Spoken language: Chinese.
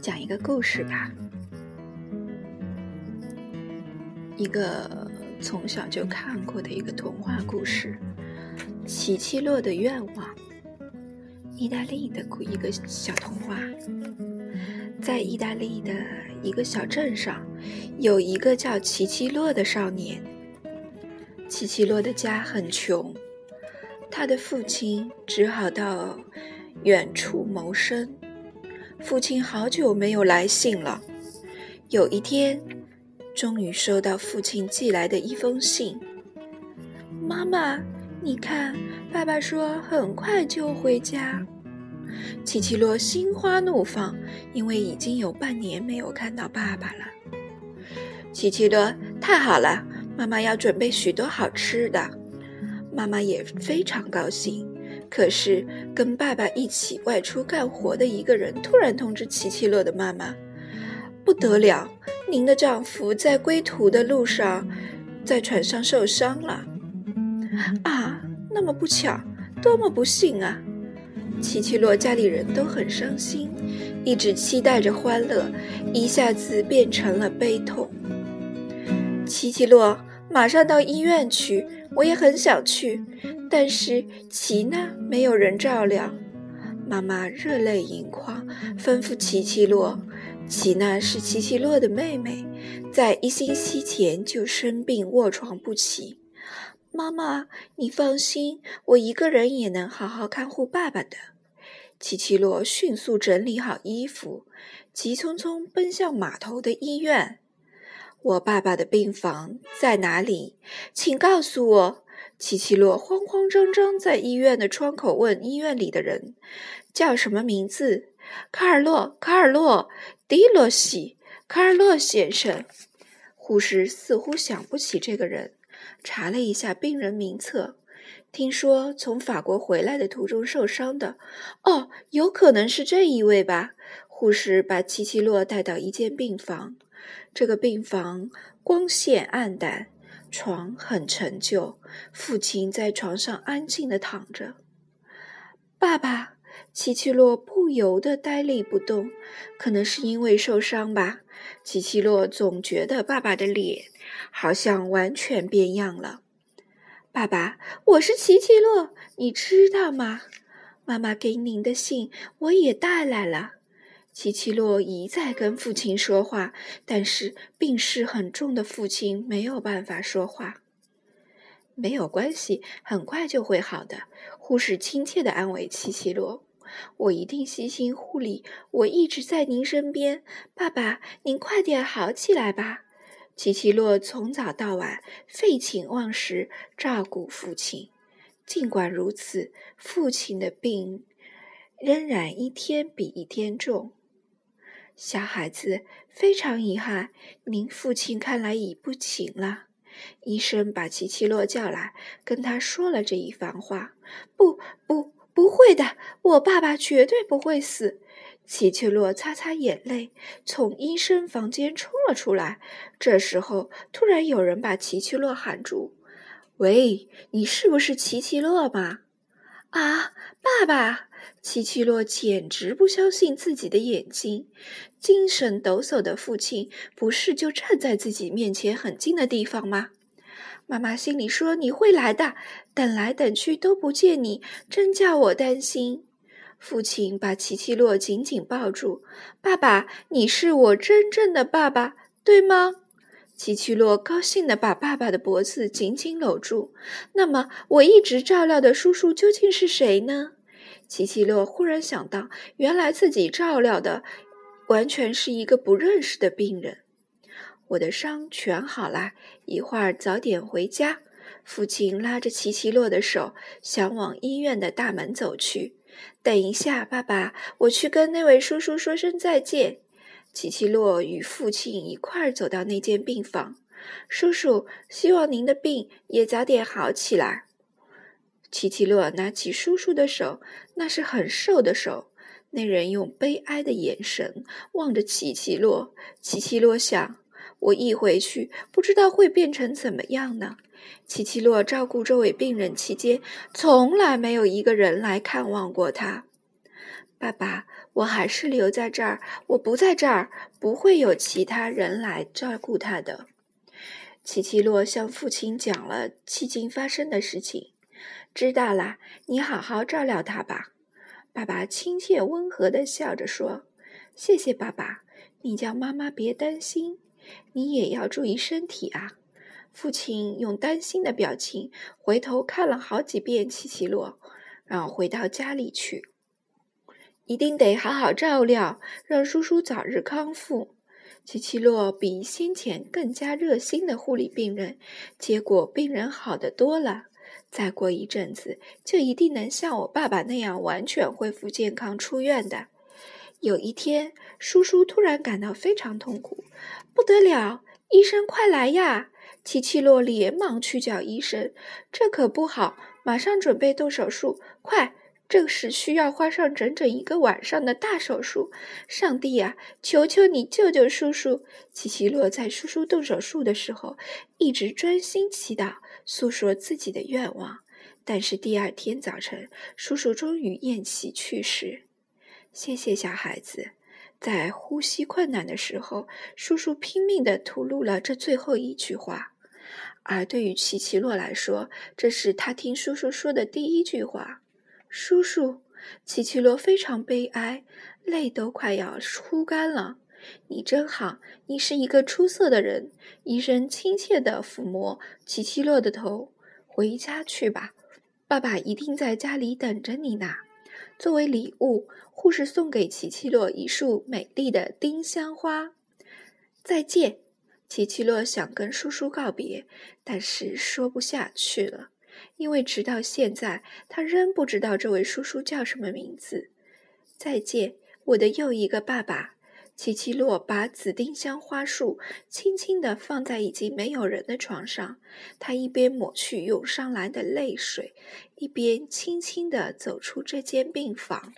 讲一个故事吧，一个从小就看过的一个童话故事《奇奇洛的愿望》。意大利的一个小童话，在意大利的一个小镇上，有一个叫奇奇洛的少年。奇奇洛的家很穷，他的父亲只好到远处谋生。父亲好久没有来信了。有一天，终于收到父亲寄来的一封信。妈妈，你看，爸爸说很快就回家。奇奇洛心花怒放，因为已经有半年没有看到爸爸了。奇奇洛，太好了，妈妈要准备许多好吃的。妈妈也非常高兴。可是，跟爸爸一起外出干活的一个人突然通知奇奇洛的妈妈：“不得了，您的丈夫在归途的路上，在船上受伤了。”啊，那么不巧，多么不幸啊！奇奇洛家里人都很伤心，一直期待着欢乐，一下子变成了悲痛。奇奇洛，马上到医院去，我也很想去。但是齐娜没有人照料，妈妈热泪盈眶，吩咐奇奇洛。齐娜是奇奇洛的妹妹，在一星期前就生病卧床不起。妈妈，你放心，我一个人也能好好看护爸爸的。奇奇洛迅速整理好衣服，急匆匆奔向码头的医院。我爸爸的病房在哪里？请告诉我。奇奇洛慌慌张张在医院的窗口问医院里的人：“叫什么名字？”“卡尔洛，卡尔洛，迪罗西，卡尔洛先生。”护士似乎想不起这个人，查了一下病人名册，听说从法国回来的途中受伤的。哦，有可能是这一位吧。护士把奇奇洛带到一间病房，这个病房光线暗淡。床很陈旧，父亲在床上安静地躺着。爸爸，奇奇洛不由得呆立不动，可能是因为受伤吧。奇奇洛总觉得爸爸的脸好像完全变样了。爸爸，我是奇奇洛，你知道吗？妈妈给您的信我也带来了。奇奇洛一再跟父亲说话，但是病势很重的父亲没有办法说话。没有关系，很快就会好的。护士亲切地安慰奇奇洛：“我一定细心护理，我一直在您身边。爸爸，您快点好起来吧。”奇奇洛从早到晚废寝忘食照顾父亲，尽管如此，父亲的病仍然一天比一天重。小孩子，非常遗憾，您父亲看来已不行了。医生把奇奇洛叫来，跟他说了这一番话。不，不，不会的，我爸爸绝对不会死。奇奇洛擦擦眼泪，从医生房间冲了出来。这时候，突然有人把奇奇洛喊住：“喂，你是不是奇奇洛吗？”啊，爸爸！奇奇洛简直不相信自己的眼睛，精神抖擞的父亲不是就站在自己面前很近的地方吗？妈妈心里说你会来的，等来等去都不见你，真叫我担心。父亲把奇奇洛紧紧抱住，爸爸，你是我真正的爸爸，对吗？奇奇洛高兴地把爸爸的脖子紧紧搂住。那么，我一直照料的叔叔究竟是谁呢？奇奇洛忽然想到，原来自己照料的完全是一个不认识的病人。我的伤全好了，一会儿早点回家。父亲拉着奇奇洛的手，想往医院的大门走去。等一下，爸爸，我去跟那位叔叔说声再见。奇奇洛与父亲一块儿走到那间病房。叔叔，希望您的病也早点好起来。奇奇洛拿起叔叔的手，那是很瘦的手，那人用悲哀的眼神望着奇奇洛。奇奇洛想：我一回去，不知道会变成怎么样呢？奇奇洛照顾这位病人期间，从来没有一个人来看望过他。爸爸，我还是留在这儿。我不在这儿，不会有其他人来照顾他的。奇奇洛向父亲讲了迄今发生的事情。知道了，你好好照料他吧。爸爸亲切温和地笑着说：“谢谢爸爸，你叫妈妈别担心，你也要注意身体啊。”父亲用担心的表情回头看了好几遍奇奇洛，然后回到家里去。一定得好好照料，让叔叔早日康复。奇奇洛比先前更加热心的护理病人，结果病人好得多了。再过一阵子，就一定能像我爸爸那样完全恢复健康出院的。有一天，叔叔突然感到非常痛苦，不得了！医生，快来呀！奇奇洛连忙去叫医生，这可不好，马上准备动手术，快！这是需要花上整整一个晚上的大手术，上帝呀，求求你救救叔叔！奇奇洛在叔叔动手术的时候，一直专心祈祷，诉说自己的愿望。但是第二天早晨，叔叔终于咽气去世。谢谢小孩子，在呼吸困难的时候，叔叔拼命地吐露了这最后一句话。而对于奇奇洛来说，这是他听叔叔说的第一句话。叔叔，奇奇洛非常悲哀，泪都快要哭干了。你真好，你是一个出色的人。医生亲切地抚摸奇奇洛的头。回家去吧，爸爸一定在家里等着你呢。作为礼物，护士送给奇奇洛一束美丽的丁香花。再见，奇奇洛想跟叔叔告别，但是说不下去了。因为直到现在，他仍不知道这位叔叔叫什么名字。再见，我的又一个爸爸。奇奇洛把紫丁香花束轻轻地放在已经没有人的床上，他一边抹去涌上来的泪水，一边轻轻地走出这间病房。